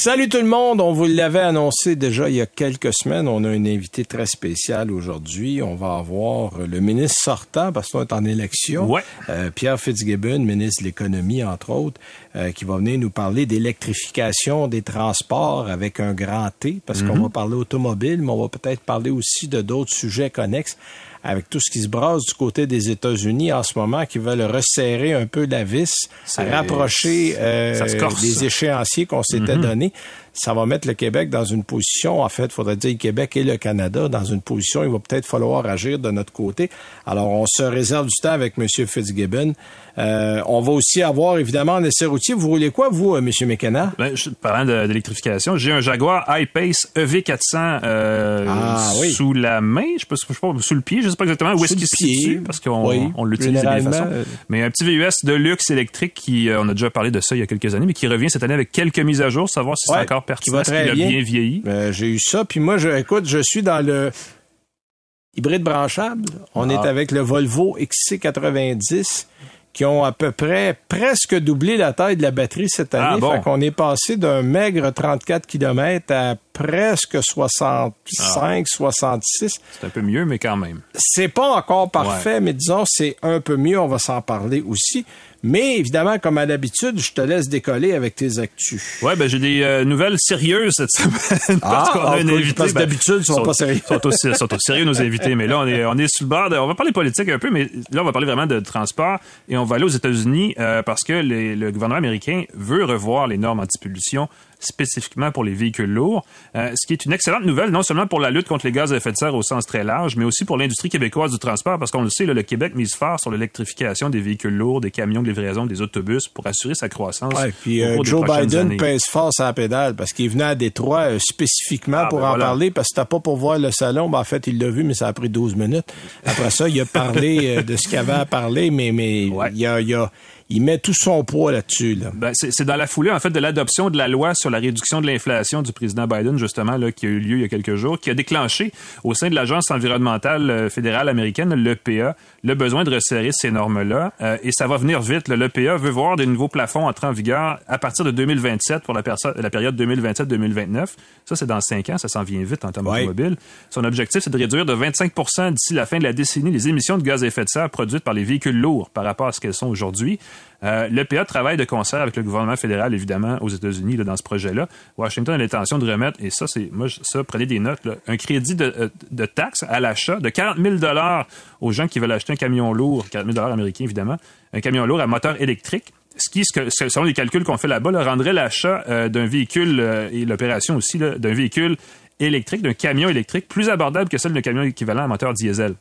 Salut tout le monde, on vous l'avait annoncé déjà il y a quelques semaines. On a un invité très spécial aujourd'hui. On va avoir le ministre sortant, parce qu'on est en élection, Ouais. euh, Pierre Fitzgibbon, ministre de l'économie entre autres, euh, qui va venir nous parler d'électrification des transports avec un grand T, parce qu'on va parler automobile, mais on va peut-être parler aussi de d'autres sujets connexes avec tout ce qui se brasse du côté des États-Unis en ce moment, qui veulent resserrer un peu la vis, rapprocher euh, les échéanciers qu'on s'était donnés. Ça va mettre le Québec dans une position, en fait, il faudrait dire le Québec et le Canada dans une position, il va peut-être falloir agir de notre côté. Alors, on se réserve du temps avec M. Fitzgibbon. Euh, on va aussi avoir, évidemment, en essai routier. Vous roulez quoi, vous, euh, M. McKenna? Ben, je- parlant d'électrification, j'ai un Jaguar I-Pace EV400 euh, Ah, oui. sous la main, je sais pas, je sais pas, sous le pied, je sais pas exactement où est-ce qu'il se situe, parce qu'on Oui. on l'utilise de façon. euh, Mais un petit VUS de luxe électrique qui, euh, on a déjà parlé de ça il y a quelques années, mais qui revient cette année avec quelques mises à jour, savoir si Ouais, c'est encore qui va a bien. vieilli? Euh, J'ai eu ça. Puis moi, je, écoute, je suis dans le hybride branchable. On Ah. est avec le Volvo XC90 qui ont à peu près presque doublé la taille de la batterie cette année. Ah, bon. Fait qu'on est passé d'un maigre 34 km à presque 65, 66. C'est un peu mieux, mais quand même. C'est pas encore parfait, mais disons, c'est un peu mieux. On va s'en parler aussi. Mais évidemment, comme à l'habitude, je te laisse décoller avec tes actus. Ouais, ben j'ai des euh, nouvelles sérieuses cette semaine. parce Ah, qu'on a ah, un invité. parce ben, d'habitude, ils sont pas sérieux. Sont aussi, sont aussi sérieux nos invités, mais là on est on est sur le bord. De, on va parler politique un peu, mais là on va parler vraiment de transport et on va aller aux États-Unis euh, parce que les- le gouvernement américain veut revoir les normes anti-pollution spécifiquement pour les véhicules lourds, euh, ce qui est une excellente nouvelle, non seulement pour la lutte contre les gaz à effet de serre au sens très large, mais aussi pour l'industrie québécoise du transport, parce qu'on le sait, là, le Québec mise fort sur l'électrification des véhicules lourds, des camions de livraison, des autobus pour assurer sa croissance. Ouais, puis au euh, cours Joe Biden années. pèse fort sur la pédale parce qu'il venu à Détroit euh, spécifiquement Ah, pour ben en voilà. parler parce que c'était pas pour voir le salon. Ben, en fait, il l'a vu, mais ça a pris 12 minutes. Après ça, il a parlé euh, de ce qu'il avait à parler, mais, mais Ouais. il, a, il, a- il met tout son poids là-dessus. Là. Ben, c'est dans la foulée, en fait, de l'adoption de la loi sur la réduction de l'inflation du président Biden, justement, là, qui a eu lieu il y a quelques jours, qui a déclenché au sein de l'Agence environnementale euh, fédérale américaine, l'EPA, le besoin de resserrer ces normes-là. Euh, et ça va venir vite. L'EPA veut voir des nouveaux plafonds entrer en vigueur à partir de 2027 pour la, période 2027-2029. Ça, c'est dans cinq ans. Ça s'en vient vite en termes automobiles. Son objectif, c'est de réduire de 25% d'ici la fin de la décennie les émissions de gaz à effet de serre produites par les véhicules lourds par rapport à ce qu'elles sont aujourd'hui. Euh, L'EPA travaille de concert avec le gouvernement fédéral, évidemment, aux États-Unis, dans ce projet-là. Washington a l'intention de remettre, et ça, c'est, moi, ça, prenez des notes, un crédit de, euh, de taxe à l'achat de 40 000 aux gens qui veulent acheter un camion lourd, 40 000 américains, évidemment, un camion lourd à moteur électrique. Ce qui, selon les calculs qu'on fait là-bas, là, rendrait l'achat euh, d'un véhicule et l'opération aussi d'un véhicule électrique, d'un camion électrique, plus abordable que celle d'un camion équivalent à moteur diesel.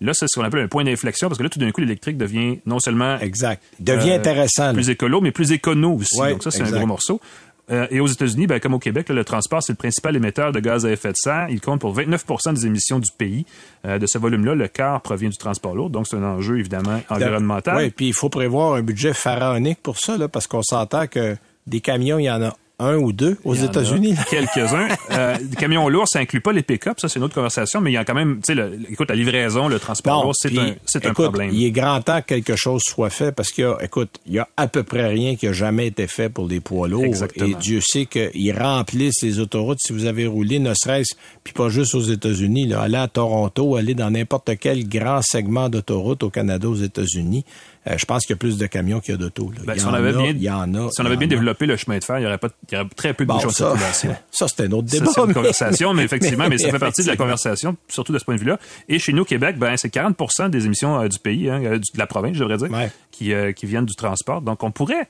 Là, c'est ce qu'on appelle un point d'inflexion, parce que là, tout d'un coup, l'électrique devient non seulement Exact. Devient Euh, intéressant. là. plus écolo, mais plus écono aussi. Ouais, Donc ça, c'est un gros morceau. Euh, et aux États-Unis, ben, comme au Québec, là, le transport, c'est le principal émetteur de gaz à effet de serre. Il compte pour 29% des émissions du pays. Euh, de ce volume-là, le quart provient du transport lourd. Donc, c'est un enjeu, évidemment, environnemental. Oui, puis il faut prévoir un budget pharaonique pour ça, là, parce qu'on s'entend que des camions, il y en a un ou deux aux États-Unis. Quelques-uns. Euh, camions lourds, ça inclut pas les pick-up. Ça, c'est une autre conversation. Mais il y a quand même, tu sais, écoute, la livraison, le transport lourd, c'est un, c'est un problème. Il est grand temps que quelque chose soit fait parce qu'il y a, écoute, il y a à peu près rien qui a jamais été fait pour les poids lourds. Exactement. Et Dieu sait qu'ils remplissent les autoroutes. Si vous avez roulé, ne serait-ce, puis pas juste aux États-Unis, là, aller à Toronto, aller dans n'importe quel grand segment d'autoroute au Canada, aux États-Unis, euh, je pense qu'il y a plus de camions qu'il y a d'autos. Ben, il y si on avait a, bien, il y en a. si on avait en bien développé le chemin de fer, il y aurait, pas, il y aurait très peu de Bon, bouchons de ça, circulation. ça c'est un autre débat. c'est une mais- conversation, mais effectivement, mais ça fait partie de la conversation, surtout de ce point de vue-là. Et chez nous, au Québec, ben, c'est 40% des émissions euh, du pays, hein, euh, de la province, je devrais dire, Ouais. qui, euh, qui viennent du transport. Donc, on pourrait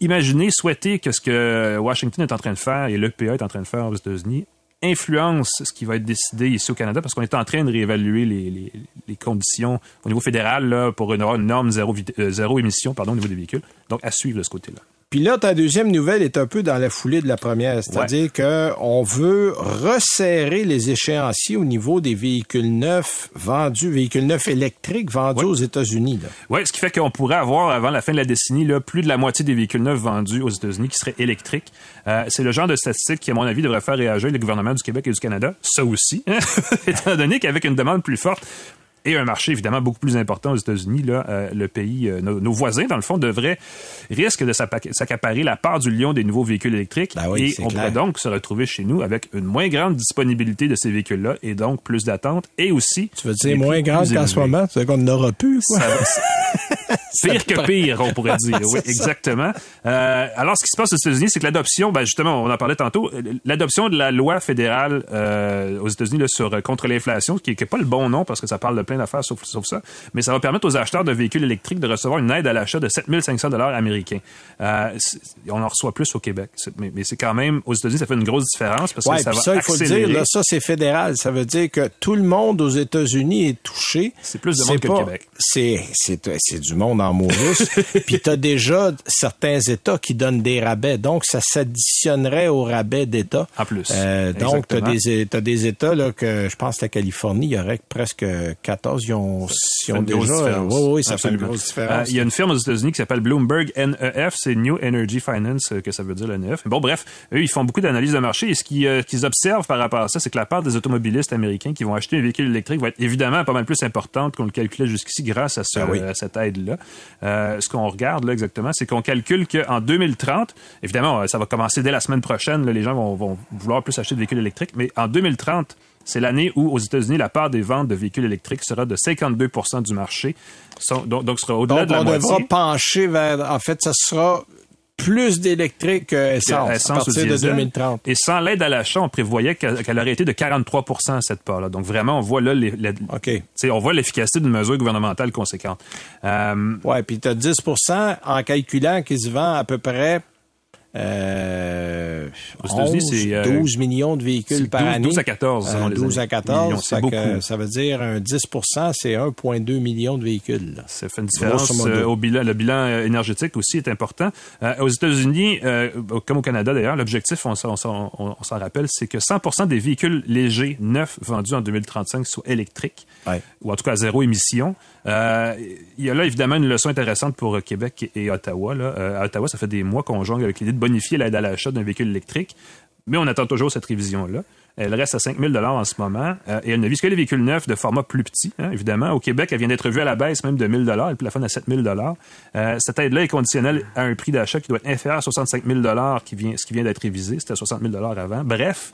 imaginer, souhaiter que ce que Washington est en train de faire et l'EPA est en train de faire aux États-Unis influence ce qui va être décidé ici au Canada parce qu'on est en train de réévaluer les, conditions au niveau fédéral là, pour une, norme euh, zéro émission pardon, au niveau des véhicules. Donc, à suivre de ce côté-là. Puis là, ta deuxième nouvelle est un peu dans la foulée de la première, c'est-à-dire que on veut resserrer les échéanciers au niveau des véhicules neufs vendus, véhicules neufs électriques vendus aux États-Unis. Oui, ce qui fait qu'on pourrait avoir avant la fin de la décennie là, plus de la moitié des véhicules neufs vendus aux États-Unis qui seraient électriques. Euh, c'est le genre de statistique qui, à mon avis, devrait faire réagir le gouvernement du Québec et du Canada. Ça aussi, hein? étant donné qu'avec une demande plus forte, et un marché évidemment beaucoup plus important aux États-Unis, là, euh, le pays, euh, nos, voisins, dans le fond, devraient risquent de s'accaparer la part du lion des nouveaux véhicules électriques. Ben et on pourrait donc se retrouver chez nous avec une moins grande disponibilité de ces véhicules-là et donc plus d'attente et aussi. Tu veux dire moins grande qu'en ce moment? Tu veux qu'on n'aura plus, quoi? pire que pire, on pourrait dire. oui, exactement. Euh, alors, ce qui se passe aux États-Unis, c'est que l'adoption, ben justement, on en parlait tantôt, l'adoption de la loi fédérale euh, aux États-Unis sur euh, contre l'inflation, qui n'est pas le bon nom parce que ça parle de plein d'affaires sauf, sauf ça, mais ça va permettre aux acheteurs de véhicules électriques de recevoir une aide à l'achat de 7500 dollars américains. Euh, on en reçoit plus au Québec, mais, mais c'est quand même aux États-Unis, ça fait une grosse différence parce que ça va ça, il faut accélérer. dire, là, ça c'est fédéral, ça veut dire que tout le monde aux États-Unis est touché. C'est plus de monde que le Québec. C'est c'est du monde en Puis tu as déjà certains États qui donnent des rabais. Donc, ça s'additionnerait aux rabais d'États. En plus. Euh, donc, tu as des, des États, là, que je pense la Californie, il y aurait presque 14, ils ont, ils ont déjà... Oui, oui, ça fait une grosse différence. Euh, il y a une firme aux États-Unis qui s'appelle Bloomberg NEF, c'est New Energy Finance, euh, que ça veut dire le NEF. Bon, bref, eux, ils font beaucoup d'analyses de marché et ce qu'ils observent par rapport à ça, c'est que la part des automobilistes américains qui vont acheter un véhicule électrique va être évidemment pas mal plus importante qu'on le calculait jusqu'ici grâce à, ce, à cette aide-là. Euh, ce qu'on regarde là exactement, c'est qu'on calcule qu'en 2030, évidemment, euh, ça va commencer dès la semaine prochaine, là, les gens vont, vont, vouloir plus acheter de véhicules électriques, mais en 2030, c'est l'année où, aux États-Unis, la part des ventes de véhicules électriques sera de 52% du marché. Donc, donc, sera au-delà de la on moitié. devra pencher vers... En fait, ça sera plus d'électrique qu'essence essence, à partir de 2030. Et sans l'aide à l'achat, on prévoyait qu'elle aurait été de 43% cette part-là. Donc vraiment, on voit là les, on voit l'efficacité d'une mesure gouvernementale conséquente. Euh, ouais, puis tu as 10% en calculant qu'il se vend à peu près euh, Aux 11, c'est 12 euh, millions de véhicules par année. 12 à 14. Euh, 12 à 14. ça, que, ça veut dire un 10 c'est 1,2 million de véhicules. Ça fait une différence euh, au bilan. Le bilan euh, énergétique aussi est important. aux États-Unis, comme au Canada d'ailleurs, l'objectif, on, on, on, on s'en rappelle, c'est que 100 des véhicules légers neufs vendus en 2035 soient électriques, ouais. ou en tout cas à zéro émission. Il y a là évidemment une leçon intéressante pour Québec et Ottawa. Là. à Ottawa, ça fait des mois qu'on jongle avec l'idée de bonifier l'aide à l'achat d'un véhicule électrique, mais on attend toujours cette révision-là. Elle reste à 5 000 en ce moment euh, et elle ne vise que les véhicules neufs de format plus petit, hein, évidemment. Au Québec, elle vient d'être revue à la baisse même de 1 000 Elle plafonne à 7 000 euh, Cette aide-là est conditionnelle à un prix d'achat qui doit être inférieur à 65 000 qui vient, ce qui vient d'être révisé. C'était 60 000 avant. Bref,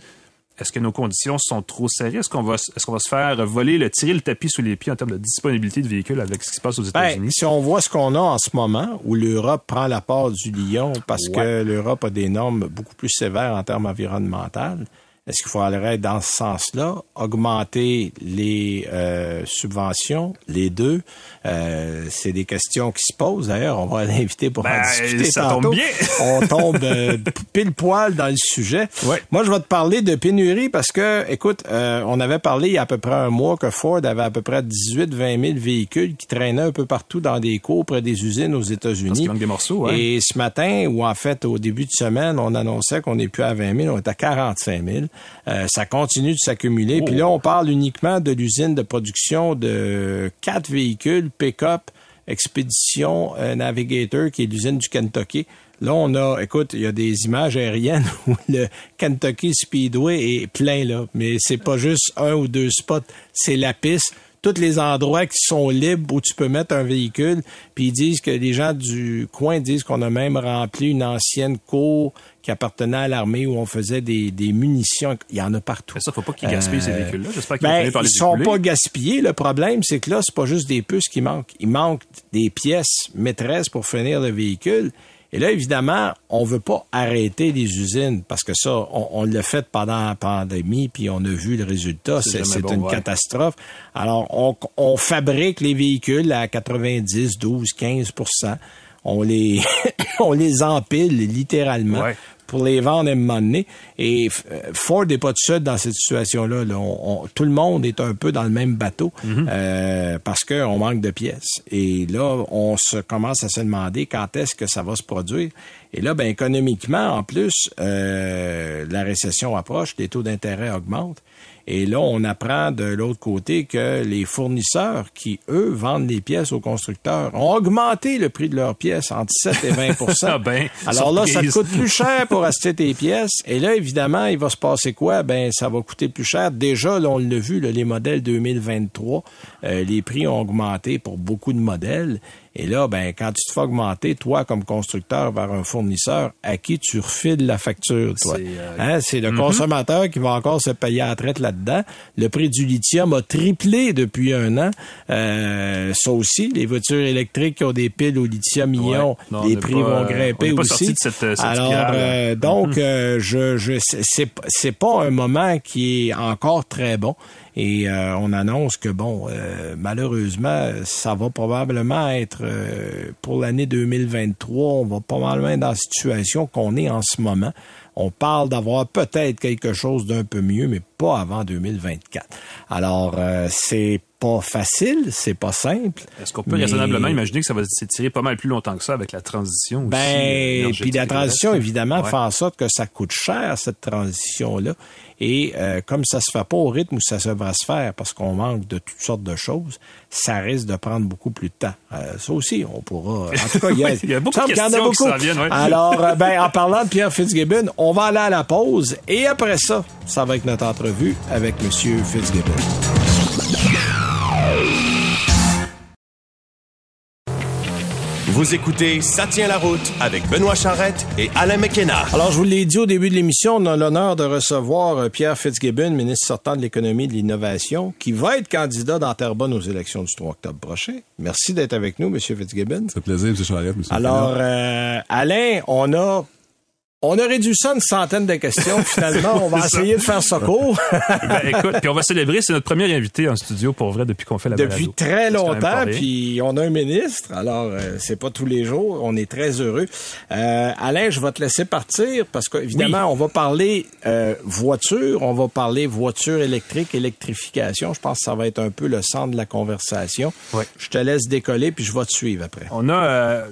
est-ce que nos conditions sont trop serrées? Est-ce qu'on va, est-ce qu'on va se faire voler, le, tirer le tapis sous les pieds en termes de disponibilité de véhicules avec ce qui se passe aux ben, États-Unis? si on voit ce qu'on a en ce moment, où l'Europe prend la part du lion parce que l'Europe a des normes beaucoup plus sévères en termes environnementaux, est-ce qu'il faudrait, dans ce sens-là, augmenter les euh, subventions, les deux? Euh, c'est des questions qui se posent. D'ailleurs, on va l'inviter pour ben, en discuter ça tantôt. Tombe bien. on tombe euh, pile poil dans le sujet. Ouais. Moi, je vais te parler de pénurie parce que, écoute, euh, on avait parlé il y a à peu près un mois que Ford avait à peu près 18-20 000 véhicules qui traînaient un peu partout dans des cours près des usines aux États-Unis. des morceaux, hein? Et ce matin, ou en fait au début de semaine, on annonçait qu'on n'est plus à 20 000, on est à 45 000. Euh, ça continue de s'accumuler. Puis là, on parle uniquement de l'usine de production de quatre véhicules pick-up Expédition euh, Navigator, qui est l'usine du Kentucky. Là, on a, écoute, il y a des images aériennes où le Kentucky Speedway est plein, là. Mais c'est pas juste un ou deux spots, c'est la piste tous les endroits qui sont libres où tu peux mettre un véhicule. Puis ils disent que les gens du coin disent qu'on a même rempli une ancienne cour qui appartenait à l'armée où on faisait des, des munitions. Il y en a partout. Mais ça, faut pas qu'ils gaspillent ces euh, véhicules-là. J'espère qu'ils ben, Ils sont pas gaspillés. Le problème, c'est que là, c'est pas juste des puces qui manquent. Il manque des pièces maîtresses pour finir le véhicule. Et là, évidemment, on veut pas arrêter les usines parce que ça, on, on l'a fait pendant la pandémie, puis on a vu le résultat. C'est une catastrophe. Alors, on, on fabrique les véhicules à 90, 12, 15% on les on les empile littéralement pour les vendre à un moment donné. Et euh, Ford n'est pas tout seul dans cette situation-là. Là. tout le monde est un peu dans le même bateau mm-hmm. euh, parce qu'on manque de pièces. Et là, on se commence à se demander quand est-ce que ça va se produire. Et là, ben, économiquement, en plus, euh, la récession approche, les taux d'intérêt augmentent. Et là, on apprend de l'autre côté que les fournisseurs qui, eux, vendent les pièces aux constructeurs ont augmenté le prix de leurs pièces entre 17 et 20 ah ben, Alors là, ça te coûte plus cher pour acheter tes pièces. Et là, évidemment, il va se passer quoi? Ben, ça va coûter plus cher. Déjà, là, on l'a vu, les modèles 2023, euh, les prix ont augmenté pour beaucoup de modèles. Et là, ben, quand tu te fais augmenter, toi, comme constructeur, vers un fournisseur, à qui tu refiles la facture, toi? C'est euh, hein? le mm-hmm. consommateur qui va encore se payer à la traite là-dedans. Le prix du lithium a triplé depuis un an. Euh, ça aussi, les voitures électriques qui ont des piles au lithium-ion, les prix vont grimper aussi. Alors, euh, donc, mm-hmm. je, je c'est pas un moment qui est encore très bon. Et euh, on annonce que, bon, euh, malheureusement, ça va probablement être euh, pour l'année 2023, on va probablement être dans la situation qu'on est en ce moment. On parle d'avoir peut-être quelque chose d'un peu mieux, mais pas avant 2024. Alors, c'est pas facile, c'est pas simple. Est-ce qu'on peut raisonnablement imaginer que ça va s'étirer pas mal plus longtemps que ça avec la transition aussi, Ben, puis la transition, évidemment, fait en sorte que ça coûte cher, cette transition-là. Et euh, comme ça se fait pas au rythme où ça va se faire, parce qu'on manque de toutes sortes de choses, ça risque de prendre beaucoup plus de temps. Euh, ça aussi, on pourra. En tout cas, il y a, il y a beaucoup de questions qui s'en viennent. Alors, euh, ben, en parlant de Pierre Fitzgibbon, on va aller à la pause et après ça, ça va être notre entrevue avec Monsieur Fitzgibbon. Vous écoutez Ça tient la route avec Benoît Charrette et Alain McKenna. Alors, je vous l'ai dit au début de l'émission, on a l'honneur de recevoir euh, Pierre Fitzgibbon, ministre sortant de l'économie et de l'innovation, qui va être candidat dans Terrebonne aux élections du 3 octobre prochain. Merci d'être avec nous, Monsieur Fitzgibbon. Ça fait plaisir, M. Charrette. Alors, euh, Alain, on a on a réduit ça à une centaine de questions. Finalement, on va essayer de faire ça court. ben, écoute, puis on va célébrer. C'est notre premier invité en studio pour vrai depuis qu'on fait la Depuis très longtemps. Puis on a un ministre. Alors, euh, c'est pas tous les jours. On est très heureux. Euh, Alain, je vais te laisser partir parce qu'évidemment, on va parler euh, voiture. On va parler voiture électrique, électrification. Je pense que ça va être un peu le centre de la conversation. Oui. Je te laisse décoller puis je vais te suivre après. On a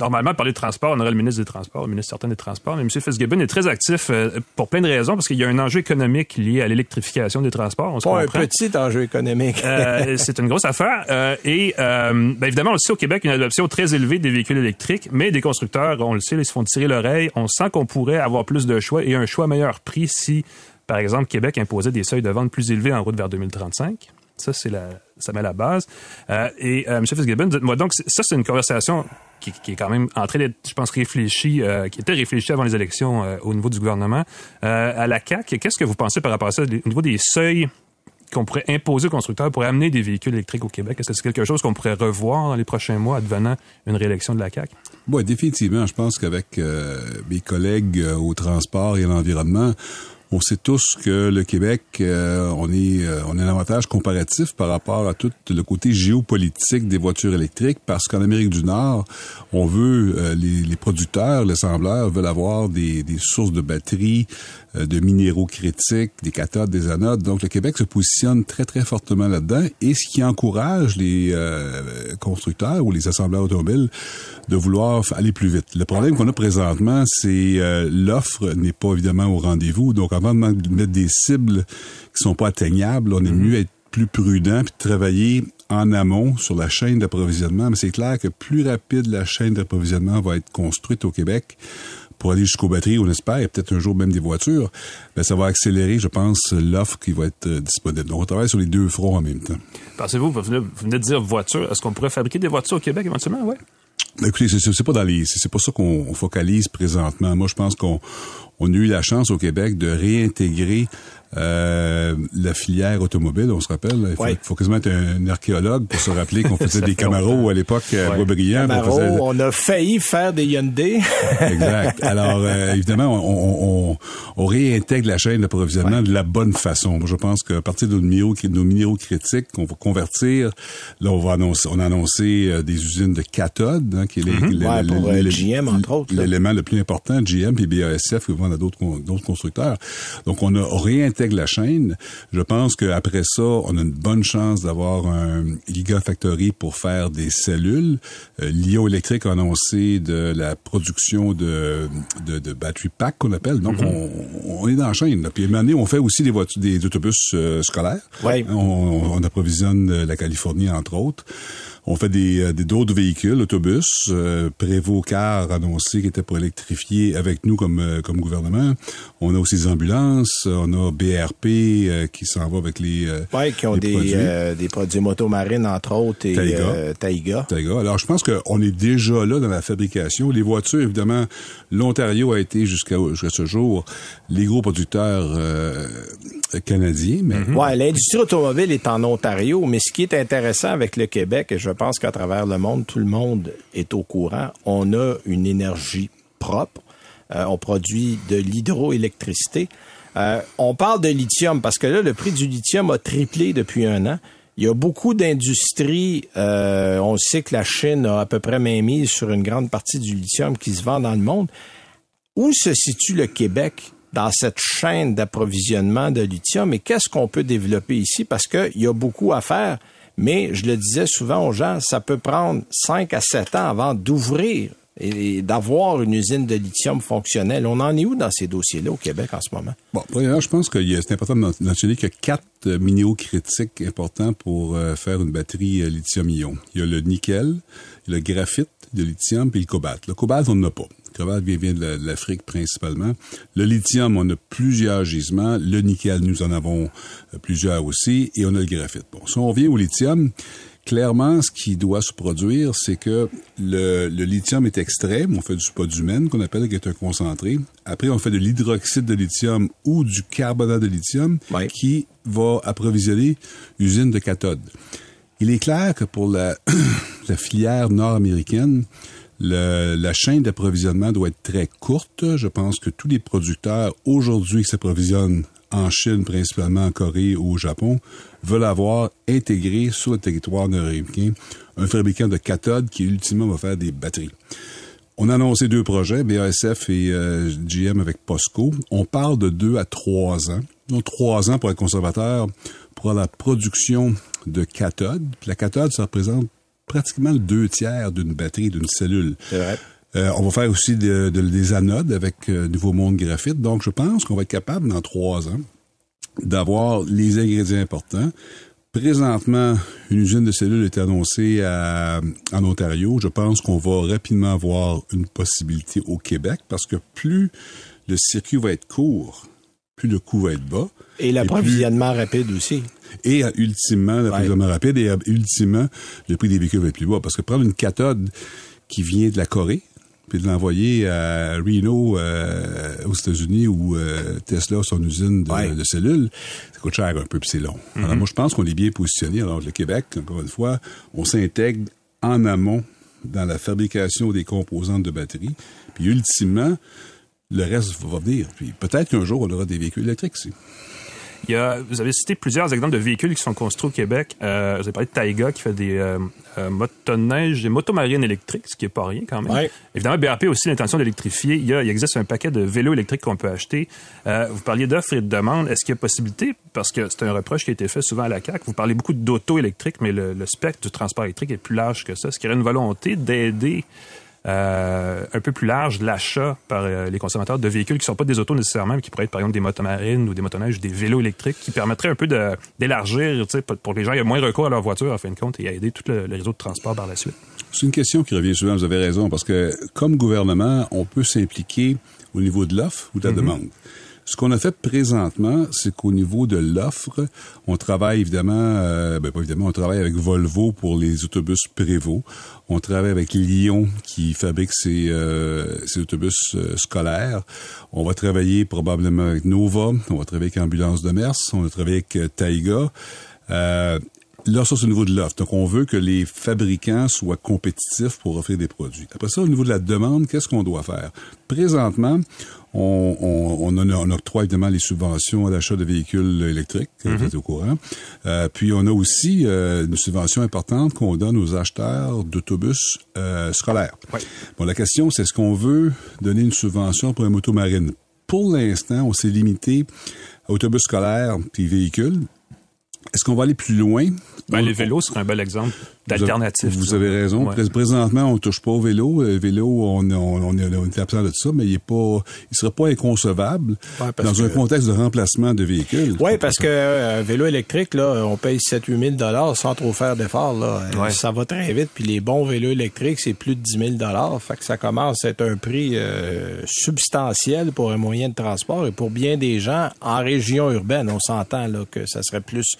normalement, parler de transport, on aurait le ministre des Transports, le ministre certain des Transports, mais M. Fitzgibbon est très actif euh, pour plein de raisons, parce qu'il y a un enjeu économique lié à l'électrification des transports. On Pas un petit enjeu économique. euh, c'est une grosse affaire. Euh, et euh, ben évidemment, aussi au Québec, une adoption très élevée des véhicules électriques, mais des constructeurs, on le sait, ils se font tirer l'oreille. On sent qu'on pourrait avoir plus de choix et un choix meilleur prix si, par exemple, Québec imposait des seuils de vente plus élevés en route vers 2035. Ça, c'est la, ça met la base. Euh, et euh, M. Fitzgibbon, dites-moi donc, ça, c'est une conversation qui, est quand même en train d'être, je pense, réfléchie, euh, qui était réfléchie avant les élections au niveau du gouvernement. À la CAC, qu'est-ce que vous pensez par rapport à ça, au niveau des seuils qu'on pourrait imposer aux constructeurs pour amener des véhicules électriques au Québec? Est-ce que c'est quelque chose qu'on pourrait revoir dans les prochains mois, advenant une réélection de la CAC? Oui, définitivement. Je pense qu'avec mes collègues au transport et à l'environnement, on sait tous que le Québec, euh, on est euh, a un avantage comparatif par rapport à tout le côté géopolitique des voitures électriques, parce qu'en Amérique du Nord, on veut euh, les, les, producteurs, les assembleurs veulent avoir des, des sources de batteries, de minéraux critiques, des cathodes, des anodes. Donc le Québec se positionne très très fortement là-dedans, et ce qui encourage les constructeurs ou les assembleurs automobiles de vouloir aller plus vite. Le problème qu'on a présentement, c'est l'offre n'est pas évidemment au rendez-vous. Donc avant de mettre des cibles qui sont pas atteignables, on est mhm. mieux être plus prudent puis travailler en amont sur la chaîne d'approvisionnement. Mais c'est clair que plus rapide la chaîne d'approvisionnement va être construite au Québec pour aller jusqu'aux batteries, on espère, et peut-être un jour même des voitures, ben ça va accélérer, je pense, l'offre qui va être euh, disponible. Donc, on travaille sur les deux fronts en même temps. Pensez-vous, vous venez, de dire voiture, est-ce qu'on pourrait fabriquer des voitures au Québec éventuellement? Ouais. Écoutez, c'est pas dans les, c'est pas ça qu'on focalise présentement. Moi, je pense qu'on on a eu la chance au Québec de réintégrer euh, la filière automobile, on se rappelle. Il faut, Ouais. faut quasiment être un, archéologue pour se rappeler qu'on faisait des Camaro à l'époque à Boisbriand. puis on Camaro, faisait- on a failli faire des Hyundai. Exact. Alors, euh, évidemment, on, on, on, on réintègre la chaîne d'approvisionnement de la bonne façon. Je pense qu'à partir de nos minéraux, nos minéraux critiques qu'on va convertir, là, on va annoncer, on a annoncé euh, des usines de cathodes, hein, qui est Ouais, euh. L'élément le plus important, GM puis BASF, qui vendent à d'autres con- d'autres constructeurs. Donc, on a on la chaîne. Je pense qu'après ça, on a une bonne chance d'avoir un gigafactory pour faire des cellules. Euh, Lyon Électrique a annoncé de la production de, de, de battery pack qu'on appelle. Donc, on, on est dans la chaîne. là. Puis, à un moment donné, on fait aussi des, voitures, des autobus euh, scolaires. Ouais. On, on approvisionne euh, la Californie, entre autres. On fait des euh, des- d'autres véhicules, autobus. Euh, Prévost Car annoncé qu'il était pour électrifier avec nous comme euh, comme gouvernement. On a aussi des ambulances. On a BRP euh, qui s'en va avec les euh, Ouais, qui ont des, produits. euh, des produits motomarines, entre autres, et Taïga. euh, Taïga. Taïga. Alors, je pense qu'on est déjà là dans la fabrication. Les voitures, évidemment, l'Ontario a été jusqu'à jusqu'à ce jour les gros producteurs euh, canadiens, mais Ouais, l'industrie automobile est en Ontario, mais ce qui est intéressant avec le Québec, et je pense qu'à travers le monde, tout le monde est au courant, on a une énergie propre. Euh, on produit de l'hydroélectricité. Euh, on parle de lithium parce que là, le prix du lithium a triplé depuis un an. Il y a beaucoup d'industries. euh, on sait que la Chine a à peu près mainmise sur une grande partie du lithium qui se vend dans le monde. Où se situe le Québec dans cette chaîne d'approvisionnement de lithium et qu'est-ce qu'on peut développer ici? Parce qu'il y a beaucoup à faire, mais je le disais souvent aux gens, ça peut prendre 5 à 7 ans avant d'ouvrir et d'avoir une usine de lithium fonctionnelle. On en est où dans ces dossiers-là au Québec en ce moment? Bon, premièrement, je pense que c'est important de men- mentionner qu'il y a quatre euh, minéraux critiques importants pour euh, faire une batterie euh, lithium-ion. Il y a le nickel, le graphite, le lithium, puis le cobalt. Le cobalt, on n'en a pas. Le cobalt vient, de la- de l'Afrique principalement. Le lithium, on a plusieurs gisements. Le nickel, nous en avons euh, plusieurs aussi. Et on a le graphite. Bon, si on revient au lithium, Clairement, ce qui doit se produire, c'est que le, le lithium est extrait, on fait du spodumène qu'on appelle, qui est un concentré. Après, on fait de l'hydroxyde de lithium ou du carbonate de lithium qui va approvisionner l'usine de cathode. Il est clair que pour la, la filière nord-américaine, la chaîne d'approvisionnement doit être très courte. Je pense que tous les producteurs aujourd'hui qui s'approvisionnent en Chine, principalement en Corée ou au Japon, veulent avoir intégré sur le territoire nord-américain un fabricant de cathodes qui ultimement va faire des batteries. On a annoncé deux projets, BASF et euh, GM avec POSCO. On parle de deux à trois ans. Donc, trois ans pour être conservateur pour la production de cathodes. La cathode, ça représente pratiquement le deux tiers d'une batterie, d'une cellule. C'est vrai. Euh, on va faire aussi de- de- des anodes avec euh, Nouveau Monde Graphite. Donc, je pense qu'on va être capable, dans trois ans, d'avoir les ingrédients importants. Présentement, une usine de cellules est annoncée à- en Ontario. Je pense qu'on va rapidement avoir une possibilité au Québec parce que plus le circuit va être court, plus le coût va être bas. Et l'approvisionnement rapide aussi. Et euh, ultimement, l'approvisionnement rapide et euh, ultimement, le prix des véhicules va être plus bas. Parce que prendre une cathode qui vient de la Corée, puis de l'envoyer à Reno euh, aux États-Unis où euh, Tesla a son usine de, Ouais. de cellules, ça coûte cher un peu, puis c'est long. Alors moi, je pense qu'on est bien positionné. Alors le Québec, encore une fois, on s'intègre en amont dans la fabrication des composantes de batterie. Puis ultimement, le reste va venir. Puis peut-être qu'un jour, on aura des véhicules électriques aussi. Il y a, vous avez cité plusieurs exemples de véhicules qui sont construits au Québec. Euh, vous avez parlé de Taiga qui fait des euh, euh, motoneiges, des motomarines électriques, ce qui est pas rien quand même. Ouais. Évidemment, BRP a aussi l'intention d'électrifier. Il, existe un paquet de vélos électriques qu'on peut acheter. Euh, vous parliez d'offres et de demandes. Est-ce qu'il y a possibilité, parce que c'est un reproche qui a été fait souvent à la CAQ, vous parlez beaucoup d'auto électriques, mais le, le spectre du transport électrique est plus large que ça. Est-ce qu'il y aurait une volonté d'aider euh, un peu plus large l'achat par euh, les consommateurs de véhicules qui ne sont pas des autos nécessairement, mais qui pourraient être par exemple des motomarines ou des motoneiges ou des vélos électriques qui permettraient un peu d'élargir, pour que les gens aient moins recours à leur voiture en fin de compte et à aider tout le, le réseau de transport par la suite. C'est une question qui revient souvent, vous avez raison, parce que comme gouvernement, on peut s'impliquer au niveau de l'offre ou de la demande. Ce qu'on a fait présentement, c'est qu'au niveau de l'offre, on travaille évidemment, euh, ben pas évidemment, on travaille avec Volvo pour les autobus Prévost. On travaille avec Lyon qui fabrique ses, euh, autobus euh, scolaires. On va travailler probablement avec Nova. On va travailler avec Ambulance de Mers. On va travailler avec Taiga. Là, ça, c'est au niveau de l'offre. Donc, on veut que les fabricants soient compétitifs pour offrir des produits. Après ça, au niveau de la demande, qu'est-ce qu'on doit faire? Présentement, on, on, on, octroie évidemment les subventions à l'achat de véhicules électriques, vous êtes au courant. Euh, puis on a aussi euh, une subvention importante qu'on donne aux acheteurs d'autobus euh, scolaires. Bon, la question, c'est est-ce qu'on veut donner une subvention pour un moto marine? Pour l'instant, on s'est limité à autobus scolaires puis véhicules. Est-ce qu'on va aller plus loin? Ben, les vélos seraient un bel exemple Vous, avez raison. Présentement, on touche pas au vélo. Le vélo, on, on, on, est, absent de ça, mais il est pas, il serait pas inconcevable dans un contexte de remplacement de véhicules. Oui, parce que euh, un vélo électrique, là, on paye 7-8 000 dollars sans trop faire d'efforts. Là. Euh, ça va très vite. Puis les bons vélos électriques, c'est plus de 10 000 dollars. Fait que ça commence à être un prix euh, substantiel pour un moyen de transport et pour bien des gens en région urbaine. On s'entend là que ça serait plus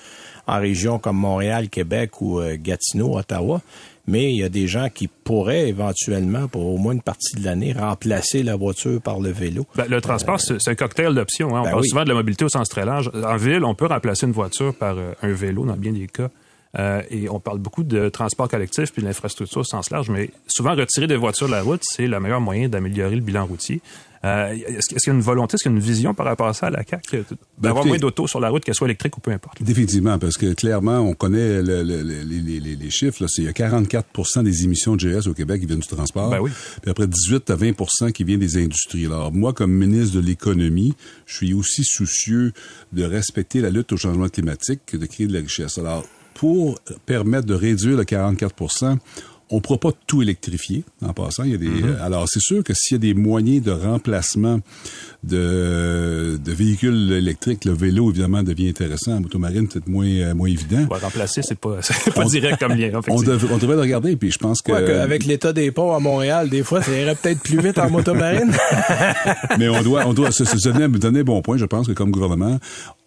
en région comme Montréal, Québec ou euh, Gatineau, Ottawa. Mais il y a des gens qui pourraient éventuellement, pour au moins une partie de l'année, remplacer la voiture par le vélo. Ben, le transport, c'est un cocktail d'options. Hein. On ben parle souvent de la mobilité au sens très large. En ville, on peut remplacer une voiture par euh, un vélo dans bien des cas. Euh, et on parle beaucoup de transport collectif puis de l'infrastructure au sens large, mais souvent retirer des voitures de la route, c'est le meilleur moyen d'améliorer le bilan routier. Euh, est-ce, qu'il y a une volonté, est-ce qu'il y a une vision par rapport à ça à la CAQ, ben, d'avoir moins d'autos sur la route, qu'elles soient électriques ou peu importe? Définitivement, parce que clairement, on connaît les, chiffres. Là, c'est, il y a 44% des émissions de GS au Québec qui viennent du transport. Ben oui. Puis après 18 à 20% qui viennent des industries. Alors moi, comme ministre de l'économie, je suis aussi soucieux de respecter la lutte au changement climatique que de créer de la richesse. Alors, pour permettre de réduire le 44 on ne pourra pas tout électrifier en passant. Il y a des, mhm. Alors, c'est sûr que s'il y a des moyens de remplacement de, de véhicules électriques, le vélo, évidemment, devient intéressant. La motomarine, peut-être moins, euh, moins évident. remplacer, c'est pas, pas direct comme lien. On, devrait, on devrait le regarder, puis je pense que... Avec l'état des ponts à Montréal, des fois, ça irait peut-être plus vite en motomarine. Mais on doit, on doit se, se donner, donner bon point. Je pense que comme gouvernement,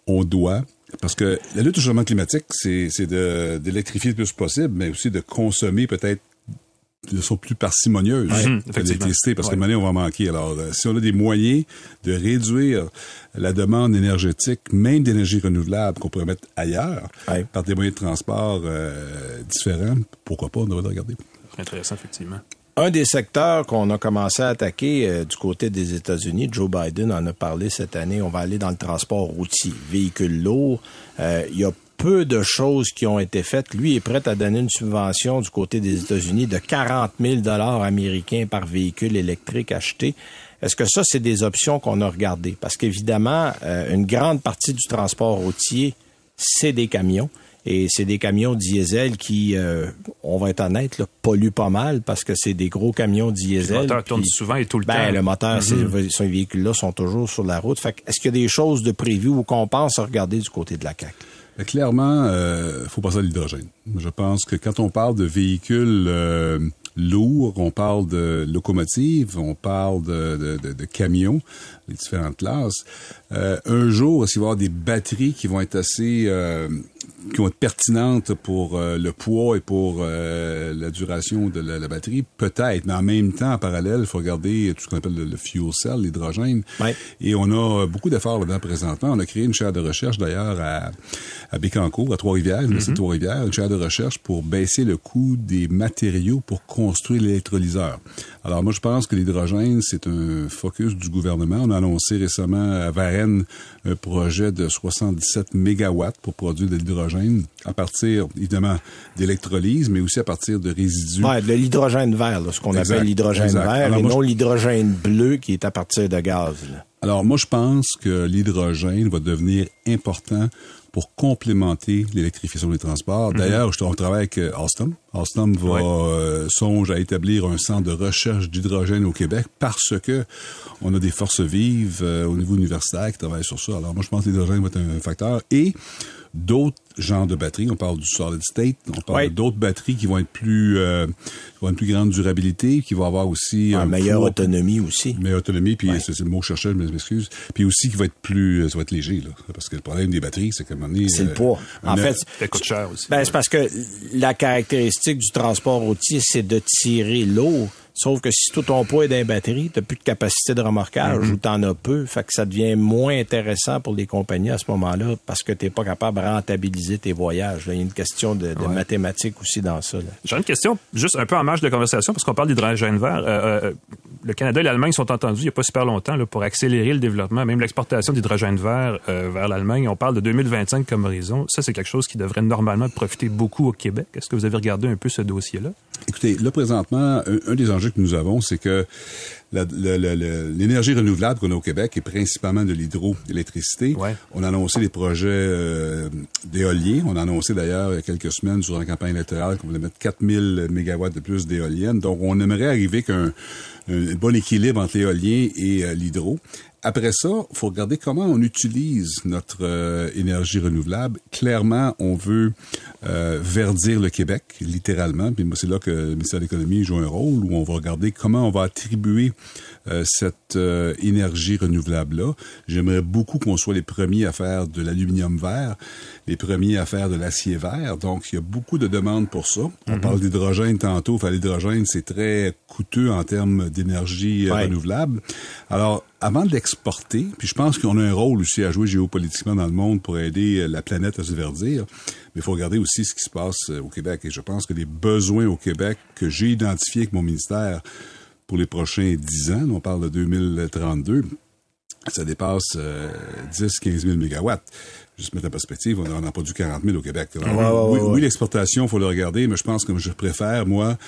on doit parce que la lutte au changement climatique, c'est d'électrifier le plus possible, mais aussi de consommer peut-être de façon plus parcimonieuse mmh, l'électricité, parce que maintenant, on va manquer. Alors, euh, si on a des moyens de réduire la demande énergétique, même d'énergie renouvelable qu'on pourrait mettre ailleurs, par des moyens de transport euh, différents, pourquoi pas, on devrait regarder. Intéressant, effectivement. Un des secteurs qu'on a commencé à attaquer euh, du côté des États-Unis, Joe Biden en a parlé cette année, on va aller dans le transport routier, véhicules lourds. Euh, il y a peu de choses qui ont été faites. Lui est prêt à donner une subvention du côté des États-Unis de 40 000 dollars américains par véhicule électrique acheté. Est-ce que ça, c'est des options qu'on a regardées? Parce qu'évidemment, euh, une grande partie du transport routier, c'est des camions. Et c'est des camions diesel qui, euh, on va être honnête, là, polluent pas mal parce que c'est des gros camions diesel. Le moteur tourne souvent et tout le ben, temps. Le moteur, mm-hmm. ces véhicules-là sont toujours sur la route. Fait est-ce qu'il y a des choses de prévues ou qu'on pense à regarder du côté de la CAQ? Clairement, euh, faut passer à l'hydrogène. Je pense que quand on parle de véhicules euh, lourds, on parle de locomotives, on parle de, de, de, camions, les différentes classes. Euh, un jour, il va y avoir des batteries qui vont être assez euh, qui vont être pertinentes pour euh, le poids et pour euh, la duration de la, batterie, peut-être, mais en même temps, en parallèle, il faut regarder tout ce qu'on appelle le, fuel cell, l'hydrogène. Et on a beaucoup d'efforts là-dedans présentement. On a créé une chaire de recherche d'ailleurs à, à Bécancourt, à Trois-Rivières, mm Trois-Rivières, une chaire de recherche pour baisser le coût des matériaux pour construire l'électrolyseur. Alors moi, je pense que l'hydrogène, c'est un focus du gouvernement. On a annoncé récemment à Varennes un projet de 77 mégawatts pour produire de l'hydrogène à partir, évidemment, d'électrolyse, mais aussi à partir de résidus. Ouais, de l'hydrogène vert, ce qu'on appelle l'hydrogène vert, et non l'hydrogène bleu qui est à partir de gaz. Alors moi, je pense que l'hydrogène va devenir important pour complémenter l'électrification des transports. Mhm. D'ailleurs, on travaille avec euh, Alstom. Alstom va euh, songe à établir un centre de recherche d'hydrogène au Québec parce que on a des forces vives euh, au niveau universitaire qui travaillent sur ça. Alors moi, je pense que l'hydrogène va être un facteur. Et d'autres genres de batteries. On parle du solid state, on parle d'autres batteries qui vont être plus, euh, qui vont être plus grande durabilité, qui vont avoir aussi une meilleure autonomie aussi. Meilleure autonomie, puis c'est le mot que je m'excuse. Puis aussi qui va être plus, ça va être léger là, parce que le problème des batteries, c'est qu'à un moment donné, c'est le poids. En fait, ça coûte cher aussi. Ben, c'est parce que la caractéristique du transport routier, c'est de tirer l'eau Sauf que si tout ton poids est dans les batteries, tu plus de capacité de remorquage mm-hmm. ou tu en as peu, fait que ça devient moins intéressant pour les compagnies à ce moment-là parce que tu n'es pas capable de rentabiliser tes voyages. Il y a une question de, mathématiques aussi dans ça. J'ai une question juste un peu en marge de conversation parce qu'on parle d'hydrogène vert. Euh, euh, le Canada et l'Allemagne sont entendus il n'y a pas super longtemps là, pour accélérer le développement, même l'exportation d'hydrogène vert euh, vers l'Allemagne. On parle de 2025 comme horizon. Ça, c'est quelque chose qui devrait normalement profiter beaucoup au Québec. Est-ce que vous avez regardé un peu ce dossier-là? Écoutez, là, présentement, un, des enjeux que nous avons, c'est que l'énergie renouvelable qu'on a au Québec est principalement de l'hydroélectricité. On a annoncé des projets euh, d'éoliens. On a annoncé d'ailleurs il y a quelques semaines durant la campagne électorale qu'on voulait mettre 4000 mégawatts de plus d'éoliennes. Donc, on aimerait arriver qu'un un bon équilibre entre l'éolien et euh, l'hydro. Après ça, faut regarder comment on utilise notre euh, énergie renouvelable. Clairement, on veut euh, verdir le Québec, littéralement. Puis c'est là que le ministère de l'Économie joue un rôle, où on va regarder comment on va attribuer cette euh, énergie renouvelable-là. J'aimerais beaucoup qu'on soit les premiers à faire de l'aluminium vert, les premiers à faire de l'acier vert. Donc, il y a beaucoup de demandes pour ça. On mhm. parle d'hydrogène tantôt. Enfin, l'hydrogène, c'est très coûteux en termes d'énergie euh, renouvelable. Alors, avant de l'exporter, puis je pense qu'on a un rôle aussi à jouer géopolitiquement dans le monde pour aider la planète à se verdir, mais il faut regarder aussi ce qui se passe au Québec. Et je pense que les besoins au Québec que j'ai identifiés avec mon ministère pour les prochains 10 ans, on parle de 2032, ça dépasse 10-15 000 mégawatts. Juste mettre en perspective, on n'a pas du 40 000 au Québec. oui, oui l'exportation, il faut le regarder, mais je pense que je préfère, moi,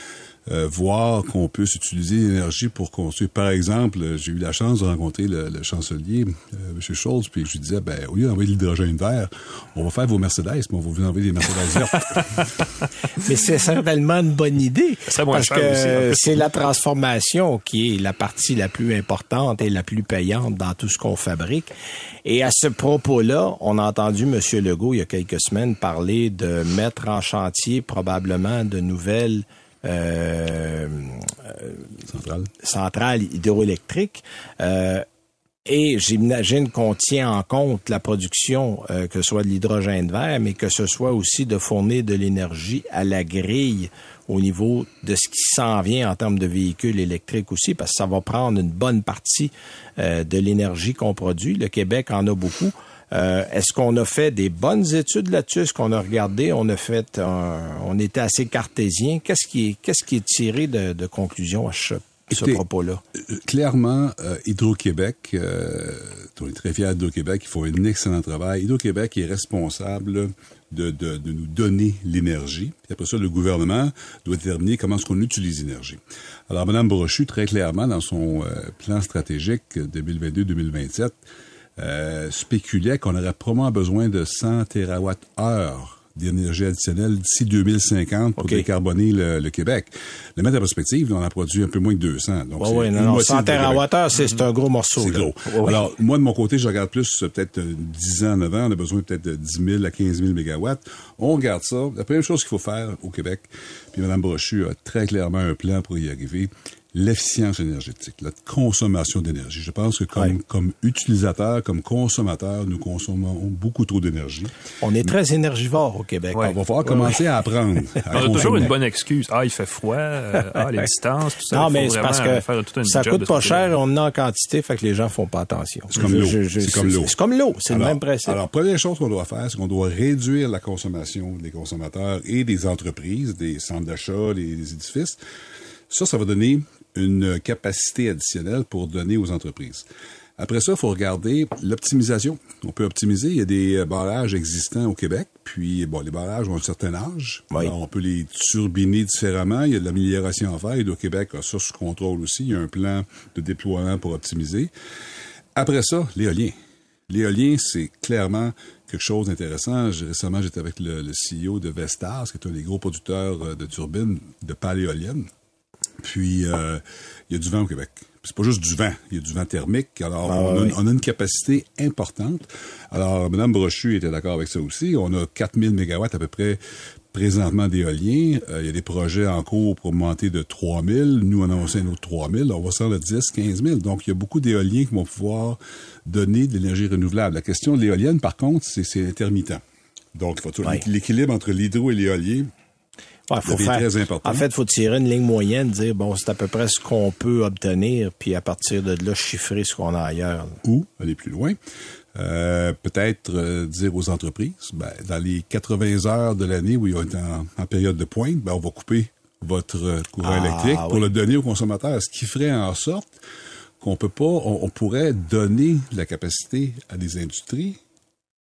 euh, voir qu'on puisse utiliser l'énergie pour construire. Par exemple, j'ai eu la chance de rencontrer le, chancelier, euh, M. Schultz, puis je lui disais, ben, au lieu d'envoyer de l'hydrogène vert, on va faire vos Mercedes, mais on va vous envoyer des Mercedes vertes. mais c'est certainement une bonne idée. parce que c'est la transformation qui est la partie la plus importante et la plus payante dans tout ce qu'on fabrique. Et à ce propos-là, on a entendu M. Legault, il y a quelques semaines, parler de mettre en chantier probablement de nouvelles euh, centrale. centrale hydroélectrique. Euh, et j'imagine qu'on tient en compte la production, euh, que ce soit de l'hydrogène vert, mais que ce soit aussi de fournir de l'énergie à la grille au niveau de ce qui s'en vient en termes de véhicules électriques aussi, parce que ça va prendre une bonne partie de l'énergie qu'on produit. Le Québec en a beaucoup. Euh, est-ce qu'on a fait des bonnes études là-dessus? Est-ce qu'on a regardé? On a fait, on était assez cartésien. Qu'est-ce qui est, qu'est-ce qui est tiré de, de conclusion à ce, propos-là? Euh, clairement, euh, Hydro-Québec, on est très fiers d'Hydro-Québec, ils font un excellent travail. Hydro-Québec est responsable de, de, de, nous donner l'énergie. Et après ça, le gouvernement doit déterminer comment est-ce qu'on utilise l'énergie. Alors, Mme Brochu, très clairement, dans son plan stratégique 2022-2027, euh, spéculait qu'on aurait probablement besoin de 100 TWh d'énergie additionnelle d'ici 2050 pour décarboner le, Québec. Le mettre en perspective, on en a produit un peu moins que 200. Donc, ouais, non, 100 TWh, c'est un gros morceau. C'est gros. Alors, moi, de mon côté, je regarde plus peut-être 10 ans, 9 ans. On a besoin peut-être de 10 000 à 15 000 mégawatts. On regarde ça. La première chose qu'il faut faire au Québec, puis Mme Brochu a très clairement un plan pour y arriver, l'efficience énergétique, la consommation d'énergie. Je pense que comme, comme utilisateur, comme consommateur, nous consommons beaucoup trop d'énergie. On est très énergivore au Québec. On va falloir commencer à apprendre. On a toujours une bonne excuse. Ah, il fait froid. Euh, ah, les distances, tout ça. Non, mais c'est parce que ça coûte pas cher et on en a en quantité, fait que les gens font pas attention. C'est comme l'eau. C'est comme l'eau. C'est comme l'eau. C'est le même principe. Alors, première chose qu'on doit faire, c'est qu'on doit réduire la consommation des consommateurs et des entreprises, des centres d'achat, des édifices. Ça, ça va donner une capacité additionnelle pour donner aux entreprises. Après ça, il faut regarder l'optimisation. On peut optimiser. Il y a des barrages existants au Québec. Puis, bon, les barrages ont un certain âge. Alors, on peut les turbiner différemment. Il y a de l'amélioration à faire. Et le Québec a ça sous contrôle aussi. Il y a un plan de déploiement pour optimiser. Après ça, l'éolien. L'éolien, c'est clairement quelque chose d'intéressant. Récemment, j'étais avec le, CEO de Vestas, qui est un des gros producteurs euh, de turbines de pales éoliennes. Puis, euh, il y a du vent au Québec. C'est pas juste du vent, il y a du vent thermique. Alors, Ah, on, a, oui. on a une capacité importante. Alors, Mme Brochu était d'accord avec ça aussi. On a 4000 mégawatts à peu près présentement d'éolien. Euh, il y a des projets en cours pour monter de 3000. Nous, on a annoncé un autre 3000. On va rendre à 10, 15 000. Donc, il y a beaucoup d'éoliens qui vont pouvoir donner de l'énergie renouvelable. La question de l'éolienne, par contre, c'est intermittent. Donc, il faut toujours- l'équilibre entre l'hydro et l'éolien. Ouais, faut devient faire- très important. En fait, il faut tirer une ligne moyenne, dire, bon, c'est à peu près ce qu'on peut obtenir, puis à partir de là, chiffrer ce qu'on a ailleurs. ou aller plus loin. Euh, peut-être euh, dire aux entreprises, ben, dans les 80 heures de l'année où ils vont être en, en période de pointe, ben, on va couper votre euh, courant Ah, électrique pour oui. le donner aux consommateurs, ce qui ferait en sorte qu'on peut pas, on, on pourrait donner de la capacité à des industries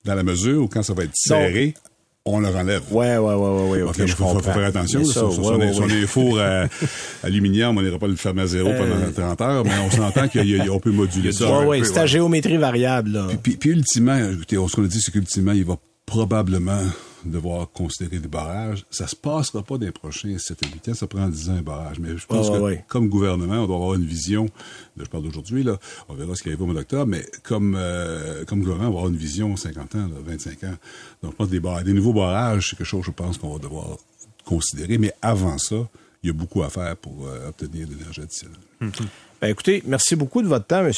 dans la mesure où quand ça va être serré, on leur enlève. Ouais, ouais, ouais, ouais, ouais, ok, il je faut, faire attention. Là, ça, sur, ouais, sur ouais, fours à aluminium, on n'ira pas le fermer à zéro pendant 30 heures, mais on s'entend qu'on peut moduler ça. Ouais, ouais, c'est à géométrie variable, là. puis, puis, puis ultimement, écoutez, ce qu'on a dit, c'est qu'ultimement, il va probablement devoir considérer des barrages. Ça se passera pas les prochains 7 à 8 ans, ça prend 10 ans un barrage. Mais je pense ouais, que ouais. comme gouvernement, on doit avoir une vision, là, je parle d'aujourd'hui, là, on verra ce qui arrive au mois d'octobre, mais comme, euh, comme gouvernement, on va avoir une vision 50 ans, là, 25 ans. Donc, je pense que des, barrages, des nouveaux barrages, c'est quelque chose, je pense, qu'on va devoir considérer. Mais avant ça, il y a beaucoup à faire pour euh, obtenir de l'énergie additionnelle. Ben, écoutez, merci beaucoup de votre temps, M.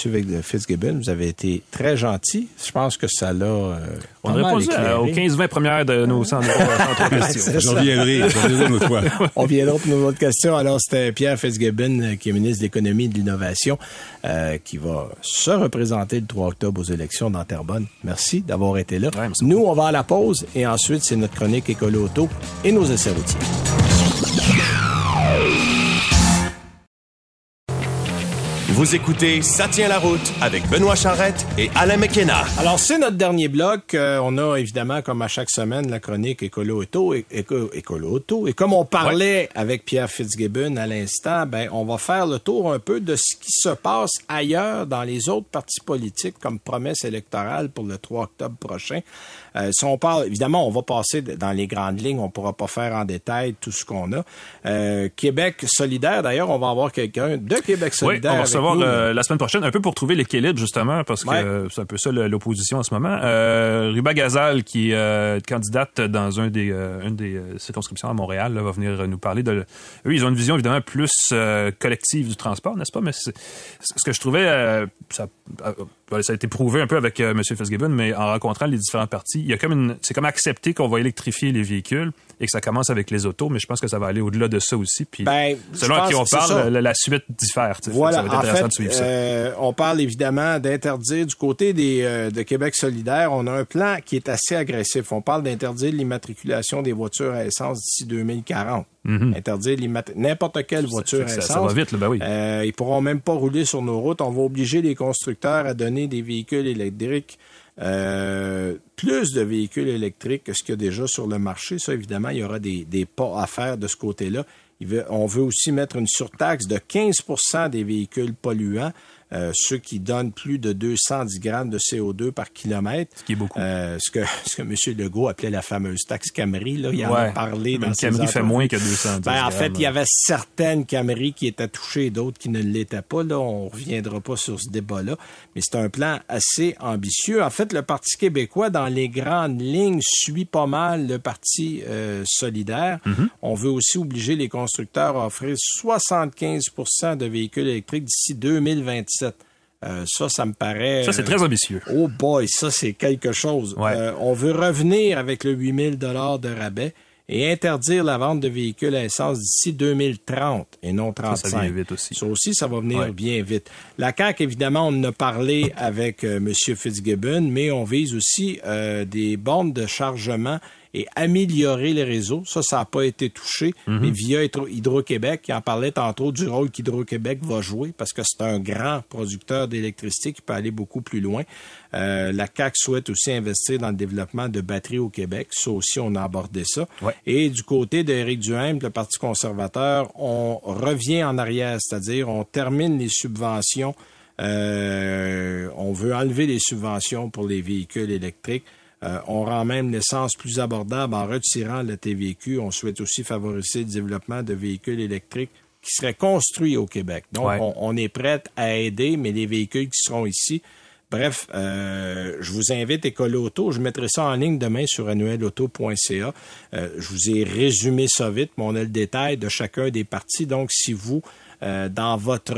Fitzgibbon. Vous avez été très gentil. Je pense que ça l'a. euh, On répondu à- aux éclairé. 15-20 premières de nos centres centres de questions. C'est Je ça. reviendrai, je reviendrai une autre fois. On viendra pour nos autres questions. Alors, c'était Pierre Fitzgibbon, euh, qui est ministre de l'Économie et de l'Innovation, euh, qui va se représenter le 3 octobre aux élections dans Terrebonne. Merci d'avoir été là. Ouais, Nous, on va à la pause et ensuite, c'est notre chronique Écolo Auto et nos essais routiers. Vous écoutez Ça tient la route avec Benoît Charrette et Alain McKenna. Alors, c'est notre dernier bloc. Euh, on a évidemment, comme à chaque semaine, la chronique Écolo Auto. é- éco- Écolo Auto. Et comme on parlait avec Pierre Fitzgibbon à l'instant, ben, on va faire le tour un peu de ce qui se passe ailleurs dans les autres partis politiques comme promesse électorale pour le 3 octobre prochain. Euh, si on parle, évidemment, on va passer dans les grandes lignes. On pourra pas faire en détail tout ce qu'on a. Euh, Québec solidaire, d'ailleurs, on va avoir quelqu'un de Québec Oui, solidaire. on va recevoir la semaine prochaine, un peu pour trouver l'équilibre, justement, parce que Ouais. c'est un peu ça l'opposition en ce moment. Euh, Ruba Gazal, qui est euh, candidate dans un des, une des circonscriptions à Montréal, là, va venir nous parler de... Eux, ils ont une vision, évidemment, plus collective du transport, n'est-ce pas? Mais c'est- ce que je trouvais... ça, ça a été prouvé un peu avec M. Fitzgibbon, mais en rencontrant les différents partis, y a comme une... C'est comme accepter qu'on va électrifier les véhicules et que ça commence avec les autos, mais je pense que ça va aller au-delà de ça aussi. Puis, Ben, selon à qui on parle, la, la suite diffère. Voilà, ça va être en intéressant fait, de suivre ça. euh, on parle évidemment d'interdire du côté des, euh, de Québec solidaire. On a un plan qui est assez agressif. On parle d'interdire l'immatriculation des voitures à essence d'ici 2040. Interdire l'immat- n'importe quelle voiture à Mhm. ça- essence. ça va vite, là, ben oui. Euh, ils pourront même pas rouler sur nos routes. On va obliger les constructeurs à donner des véhicules électriques. Euh, plus de véhicules électriques que ce qu'il y a déjà sur le marché. Ça, évidemment, il y aura des, pas à faire de ce côté-là. On veut aussi mettre une surtaxe de 15% des véhicules polluants, euh, ceux qui donnent plus de 210 grammes de CO2 par kilomètre. Ce qui est beaucoup. Euh, ce, que, ce que M. Legault appelait la fameuse taxe Camry. Là, il en a Ouais. parlé dans ses Camry fait moins que 210 Ben, en fait, il y avait certaines Camry qui étaient touchées, d'autres qui ne l'étaient pas. Là, on reviendra pas sur ce débat-là, mais c'est un plan assez ambitieux. En fait, le Parti québécois, dans les grandes lignes, suit pas mal le Parti euh, solidaire. Mm-hmm. On veut aussi obliger les constructeurs à offrir 75% de véhicules électriques d'ici 2027. Euh, ça, ça me paraît... Ça, c'est très ambitieux. Oh boy, ça c'est quelque chose. Ouais. Euh, on veut revenir avec le 8000 dollars de rabais et interdire la vente de véhicules à essence d'ici 2030 et non Ça, 35. ça vient vite aussi. Ça aussi, ça va venir Ouais. bien vite. La CAQ, évidemment, on en a parlé avec euh, M. Fitzgibbon, mais on vise aussi euh, des bornes de chargement et améliorer les réseaux. Ça, ça n'a pas été touché. Mhm. Mais via Hydro- Hydro-Québec, qui en parlait tantôt du rôle qu'Hydro-Québec va jouer, parce que c'est un grand producteur d'électricité qui peut aller beaucoup plus loin. Euh, la CAQ souhaite aussi investir dans le développement de batteries au Québec. Ça aussi, on a abordé ça. Ouais. Et du côté d'Éric Duhaime, le Parti conservateur, on revient en arrière, c'est-à-dire on termine les subventions Euh, on veut enlever les subventions pour les véhicules électriques. Euh, on rend même l'essence plus abordable en retirant le TVQ. On souhaite aussi favoriser le développement de véhicules électriques qui seraient construits au Québec. Donc, Ouais. on, on est prêt à aider, mais les véhicules qui seront ici, Bref, euh, je vous invite, École Auto, je mettrai ça en ligne demain sur annuelauto.ca. Euh, je vous ai résumé ça vite, mais on a le détail de chacun des parties. Donc, si vous, euh, dans votre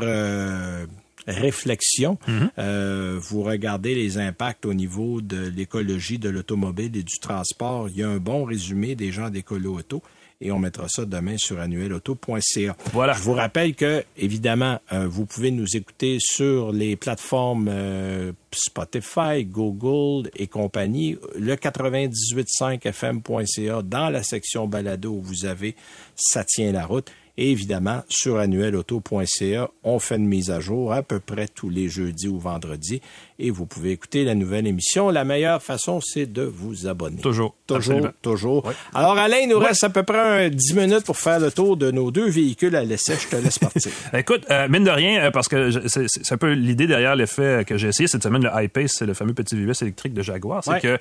réflexion, euh, vous regardez les impacts au niveau de l'écologie de l'automobile et du transport, il y a un bon résumé des gens d'École Auto et on mettra ça demain sur annuelauto.ca. Voilà. Je vous rappelle que, évidemment, euh, vous pouvez nous écouter sur les plateformes euh, Spotify, Google et compagnie, le 98.5fm.ca dans la section balado où vous avez Ça tient la route. Évidemment, sur annuelauto.ca, on fait une mise à jour à peu près tous les jeudis ou vendredis. Et vous pouvez écouter la nouvelle émission. La meilleure façon, c'est de vous abonner. Toujours. Toujours, Absolument. toujours. Oui. Alors, Alain, il nous reste à peu près un 10 minutes pour faire le tour de nos deux véhicules à l'essai. Je te laisse partir. Écoute, euh, mine de rien, euh, parce que c'est un peu l'idée derrière l'effet que j'ai essayé cette semaine, le iPace, c'est le fameux petit VUS électrique de Jaguar. C'est Ouais. que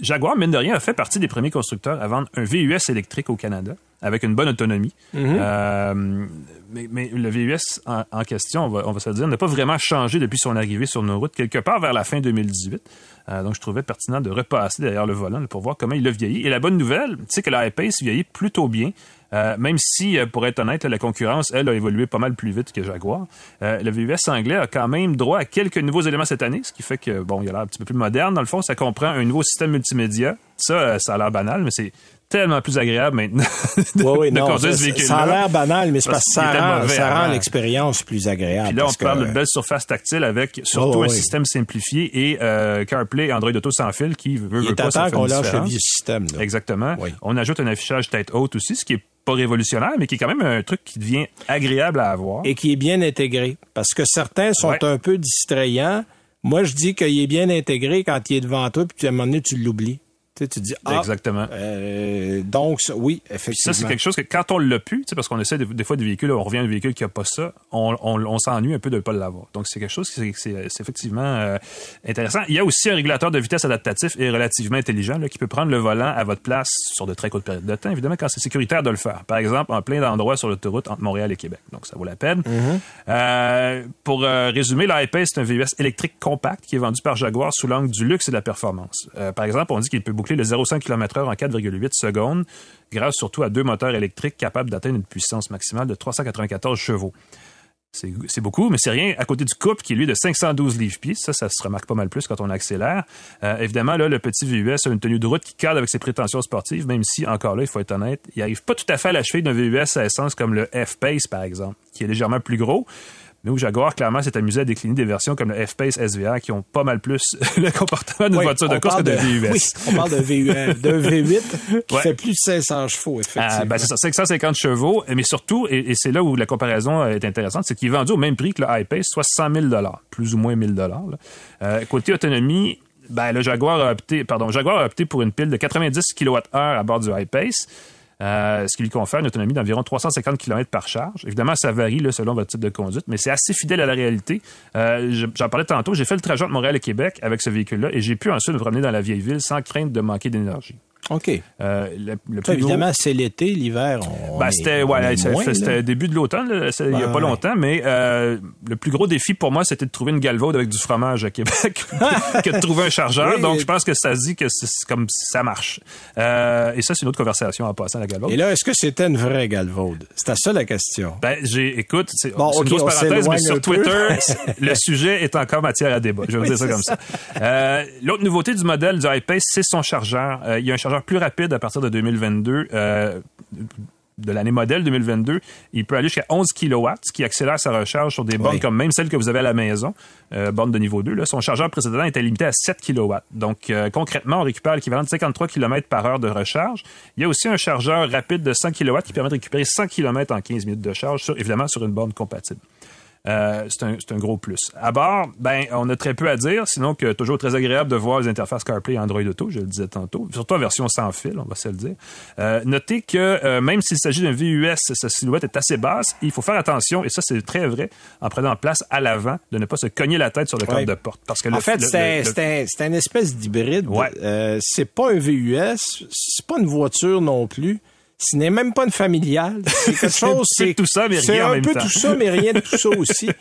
Jaguar, mine de rien, a fait partie des premiers constructeurs à vendre un VUS électrique au Canada avec une bonne autonomie. Euh, mais, mais le VUS en, en question, on va, on va se le dire, n'a pas vraiment changé depuis son arrivée sur nos routes, quelque part vers la fin 2018. Euh, donc, je trouvais pertinent de repasser derrière le volant pour voir comment il a vieilli. Et la bonne nouvelle, c'est que la iPace vieillit plutôt bien. Euh, même si, euh, pour être honnête, la concurrence, elle, a évolué pas mal plus vite que Jaguar. Le VUS anglais a quand même droit à quelques nouveaux éléments cette année, ce qui fait que, bon, il a l'air un petit peu plus moderne. Dans le fond, ça comprend un nouveau système multimédia. Ça, euh, ça a l'air banal, mais c'est tellement plus agréable maintenant de, Oui, oui, de non, conduire ça, ce véhicule-là. ça a l'air banal, mais c'est parce que ça rend, mauvais ça rend avant. l'expérience plus agréable. Puis là, on parce parle que- d'une belle surface tactile avec surtout Oh, un système simplifié et euh, CarPlay Android Auto sans fil qui veut, Il veut est pas, qu'on lâche le vieux système. là. Exactement. On ajoute un affichage tête haute aussi, ce qui est pas révolutionnaire, mais qui est quand même un truc qui devient agréable à avoir. Et qui est bien intégré. Parce que certains sont Ouais. un peu distrayants. Moi, je dis qu'il est bien intégré quand il est devant toi, puis à un moment donné, tu l'oublies. Tu sais, tu dis, ah, Exactement. euh, donc, oui, Puis effectivement. ça, c'est quelque chose que quand on l'a pu, tu sais, parce qu'on essaie de- des fois des véhicules, on revient à un véhicule qui a pas ça, on, on, on s'ennuie un peu de ne pas l'avoir. Donc, c'est quelque chose qui c'est- effectivement euh, intéressant. Il y a aussi un régulateur de vitesse adaptatif et relativement intelligent là, qui peut prendre le volant à votre place sur de très courtes périodes de temps, évidemment, quand c'est sécuritaire de le faire. Par exemple, en plein d'endroits sur l'autoroute entre Montréal et Québec. Donc, ça vaut la peine. Euh, pour résumer, l'iPace, c'est un VUS électrique compact qui est vendu par Jaguar sous l'angle du luxe et de la performance. Par exemple, on dit qu'il peut boucler le 0,5 km/h en 4,8 secondes, grâce surtout à deux moteurs électriques capables d'atteindre une puissance maximale de 394 chevaux. C'est beaucoup, mais c'est rien à côté du couple qui est lui de 512 livres-pieds. Ça, ça se remarque pas mal plus quand on accélère. Euh, évidemment, là, le petit VUS a une tenue de route qui cadre avec ses prétentions sportives, même si, encore là, il faut être honnête, il arrive pas tout à fait à la cheville d'un VUS à essence comme le F-Pace, par exemple, qui est légèrement plus gros. Mais où Jaguar, clairement, s'est amusé à décliner des versions comme le F-Pace SVR qui ont pas mal plus le comportement d'une Oui, voiture de course que parle d'un VUS. Oui, on parle d'un VU, d'un V8 qui Ouais. fait plus de 500 chevaux, effectivement. Ah, ben c'est ça, 550 chevaux, mais surtout, et, et c'est là où la comparaison est intéressante, c'est qu'il est vendu au même prix que le iPace, soit 100 000 plus ou moins 1000 dollars. Côté autonomie, ben, le Jaguar a opté, pardon, Jaguar a opté pour une pile de 90 kWh à bord du iPace. Euh, ce qui lui confère une autonomie d'environ 350 km par charge. Évidemment, ça varie là, selon votre type de conduite, mais c'est assez fidèle à la réalité. Euh, je- J'en parlais tantôt, j'ai fait le trajet entre Montréal et Québec avec ce véhicule-là et j'ai pu ensuite me promener dans la vieille ville sans crainte de manquer d'énergie. OK. Euh, le, le Ça, plus gros- évidemment, c'est l'été, l'hiver. ben, c'était ouais, c'était début de l'automne, il y a pas ouais. longtemps, mais euh, le plus gros défi pour moi, c'était de trouver une galvaude avec du fromage à Québec que de trouver un chargeur. Oui. Donc, je pense que ça se dit que c'est comme ça marche. Euh, et ça, c'est une autre conversation en passant à la galvaude. Et là, est-ce que c'était une vraie galvaude? C'était ça la question. Ben, j'ai, écoute, c'est Bon, c'est ok, une grosse parenthèse, mais sur. Twitter, le sujet est encore matière à débat. Je vais vous dire ça comme ça. L'autre nouveauté du modèle du iPace, c'est son chargeur. Il y a un chargeur plus rapide à partir de 2022. euh, de l'année modèle 2022, il peut aller jusqu'à 11 kW, ce qui accélère sa recharge sur des bornes comme même celle que vous avez à la maison, euh, borne de niveau 2. Là. Son chargeur précédent était limité à 7 kW. Donc, euh, concrètement, on récupère l'équivalent de 53 km par heure de recharge. Il y a aussi un chargeur rapide de 100 kW qui permet de récupérer 100 km en 15 minutes de charge, sur, évidemment sur une borne compatible. Euh, c'est un, un, gros plus. À bord, ben, on a très peu à dire, sinon que toujours très agréable de voir les interfaces CarPlay et Android Auto, je le disais tantôt, surtout en version sans fil, on va se le dire. Euh, notez que euh, même s'il s'agit d'un VUS, sa silhouette est assez basse, il faut faire attention, et ça c'est très vrai, en prenant place à l'avant, de ne pas se cogner la tête sur le cadre de porte. Parce que en fait, c'est un, une espèce d'hybride. Ouais. C'est pas un VUS, c'est pas une voiture non plus. Ce n'est même pas une familiale. C'est quelque chose. c'est tout ça, mais rien en même temps. C'est un peu tout ça, mais rien de tout ça aussi.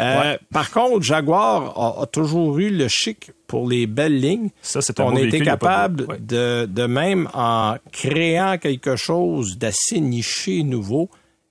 Euh, par contre, Jaguar a, toujours eu le chic pour les belles lignes. Ça, c'est un On a été capable de, de même en créant quelque chose d'assez niché, nouveau,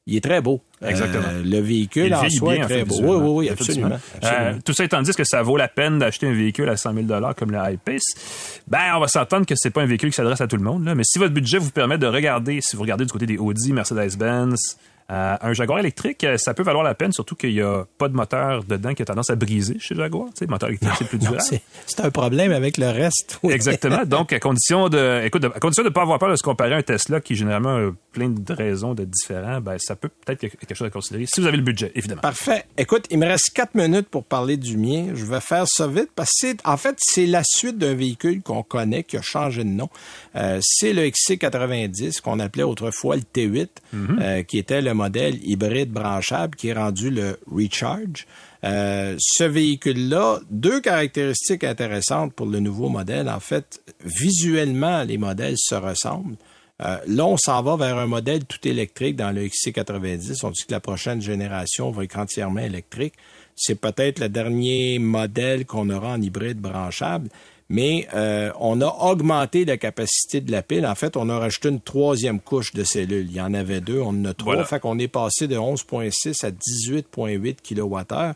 il est très beau. Exactement. Euh, le véhicule en soi est très beau. Oui, oui, oui, absolument. Euh, tout ça étant dit, que ça vaut la peine d'acheter un véhicule à 100 000 comme le I-Pace? Ben, on va s'entendre que c'est pas un véhicule qui s'adresse à tout le monde. Là. Mais si votre budget vous permet de regarder, si vous regardez du côté des Audi, Mercedes-Benz, euh, un Jaguar électrique, ça peut valoir la peine, surtout qu'il n'y a pas de moteur dedans qui a tendance à briser chez Jaguar. Tu sais, le moteur électrique, c'est plus durable. C'est un problème avec le reste. Exactement. Donc, à condition de, écoute, à condition de ne pas avoir peur de se comparer à un Tesla qui, généralement, plein de raisons d'être différent, ben, ça peut peut-être quelque chose à considérer si vous avez le budget, évidemment. Parfait. Écoute, il me reste quatre minutes pour parler du mien. Je vais faire ça vite parce que, en fait, c'est la suite d'un véhicule qu'on connaît, qui a changé de nom. Euh, c'est le XC90, qu'on appelait autrefois le T8, mm-hmm. euh, qui était le modèle hybride branchable qui est rendu le Recharge. Euh, ce véhicule-là, deux caractéristiques intéressantes pour le nouveau modèle. En fait, visuellement, les modèles se ressemblent. Euh, là, on s'en va vers un modèle tout électrique dans le XC90. On dit que la prochaine génération va être entièrement électrique. C'est peut-être le dernier modèle qu'on aura en hybride branchable mais euh, on a augmenté la capacité de la pile. En fait, on a rajouté une troisième couche de cellules. Il y en avait deux, on en a trois. Fait qu'on est passé de 11,6 à 18,8 kWh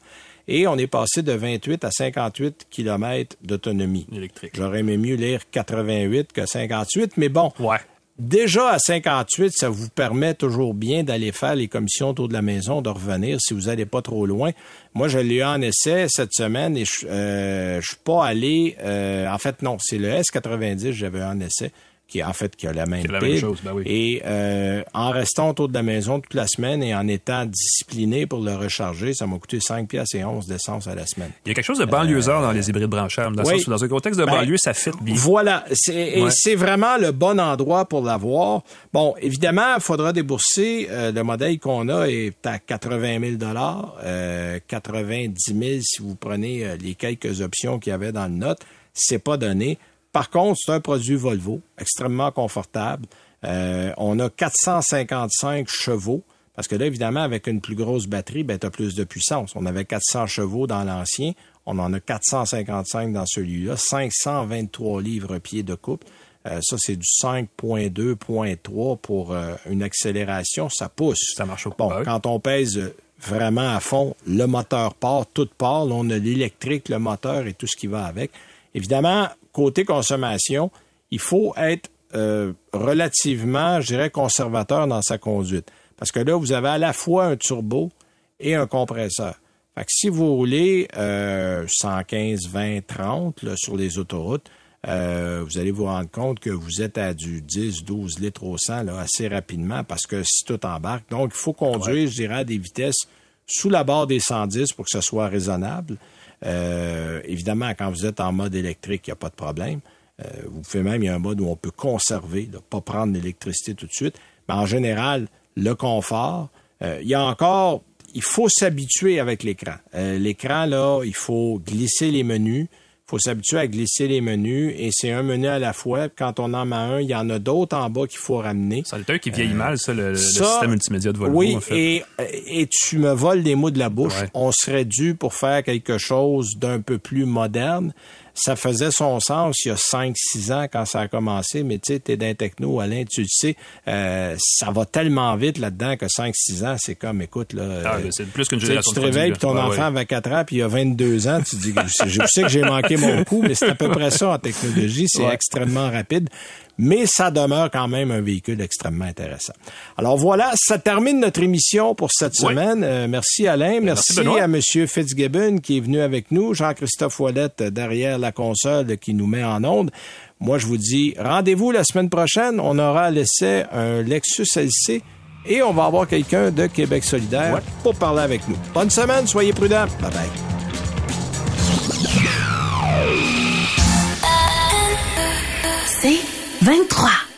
et on est passé de 28 à 58 km d'autonomie. Électrique. J'aurais aimé mieux lire 88 que 58, mais bon. Ouais. Déjà à 58, ça vous permet toujours bien d'aller faire les commissions autour de la maison, de revenir si vous n'allez pas trop loin. Moi, je l'ai eu en essai cette semaine et je, euh, suis pas allé. Euh, en fait, non, c'est le S90 j'avais en essai qui en fait qui a la même, la même chose, ben oui. Et euh, en restant autour de la maison toute la semaine et en étant discipliné pour le recharger, ça m'a coûté 5 pièces et 11 d'essence à la semaine. Il y a quelque chose de banlieusard dans les hybrides branchables. Dans, oui. dans un contexte de ben, banlieue, ça fit bien. Voilà. Et c'est vraiment le bon endroit pour l'avoir. Bon, évidemment, il faudra débourser. Euh, le modèle qu'on a est à 80 000 euh, 90 000 si vous prenez euh, les quelques options qu'il y avait dans le note. C'est pas donné. Par contre, c'est un produit Volvo, extrêmement confortable. Euh, on a 455 chevaux, parce que là, évidemment, avec une plus grosse batterie, ben, tu as plus de puissance. On avait 400 chevaux dans l'ancien, on en a 455 dans celui-là, 523 livres-pieds de coupe. Euh, ça, c'est du 5.2.3 pour euh, une accélération. Ça pousse. Ça marche au Bon, quand on pèse vraiment à fond, le moteur part, tout part. Là, on a l'électrique, le moteur et tout ce qui va avec. Évidemment, côté consommation, il faut être euh, relativement, je dirais, conservateur dans sa conduite. Parce que là, vous avez à la fois un turbo et un compresseur. Fait que si vous roulez euh, 115, 20, 30 là, sur les autoroutes, euh, vous allez vous rendre compte que vous êtes à du 10, 12 litres au 100 là, assez rapidement parce que si tout embarque. Donc, il faut conduire, je dirais, à des vitesses sous la barre des 110 pour que ce soit raisonnable. Euh, évidemment, quand vous êtes en mode électrique, il n'y a pas de problème. Euh, vous pouvez même, il y a un mode où on peut conserver, ne pas prendre l'électricité tout de suite. Mais en général, le confort, euh, il y a encore, il faut s'habituer avec l'écran. l'écran, là, il faut glisser les menus faut s'habituer à glisser les menus et c'est un menu à la fois. Quand on en met un, il y en a d'autres en bas qu'il faut ramener. Ça un qui vieillit mal, ça, le, système multimédia de Volvo. Oui, en fait. et, et tu me voles des mots de la bouche. On serait dû pour faire quelque chose d'un peu plus moderne ça faisait son sens il y a 5-6 ans quand ça a commencé, mais tu sais, t'es d'un techno, Alain, tu le sais, euh, ça va tellement vite là-dedans que 5-6 ans, c'est comme, écoute, là... Ah, euh, c'est plus qu'une génération Tu te réveilles, puis ton enfant avait 4 ans, puis il a 22 ans, tu dis, je sais que j'ai manqué mon coup, mais c'est à peu près ça en technologie, c'est extrêmement rapide mais ça demeure quand même un véhicule extrêmement intéressant. Alors voilà, ça termine notre émission pour cette semaine. Euh, merci Alain, merci, à Monsieur Fitzgibbon qui est venu avec nous, Jean-Christophe Ouellette derrière la console qui nous met en onde. Moi, je vous dis rendez-vous la semaine prochaine. On aura laissé un Lexus LC et on va avoir quelqu'un de Québec solidaire pour parler avec nous. Bonne semaine, soyez prudents. Bye bye. C'est 23.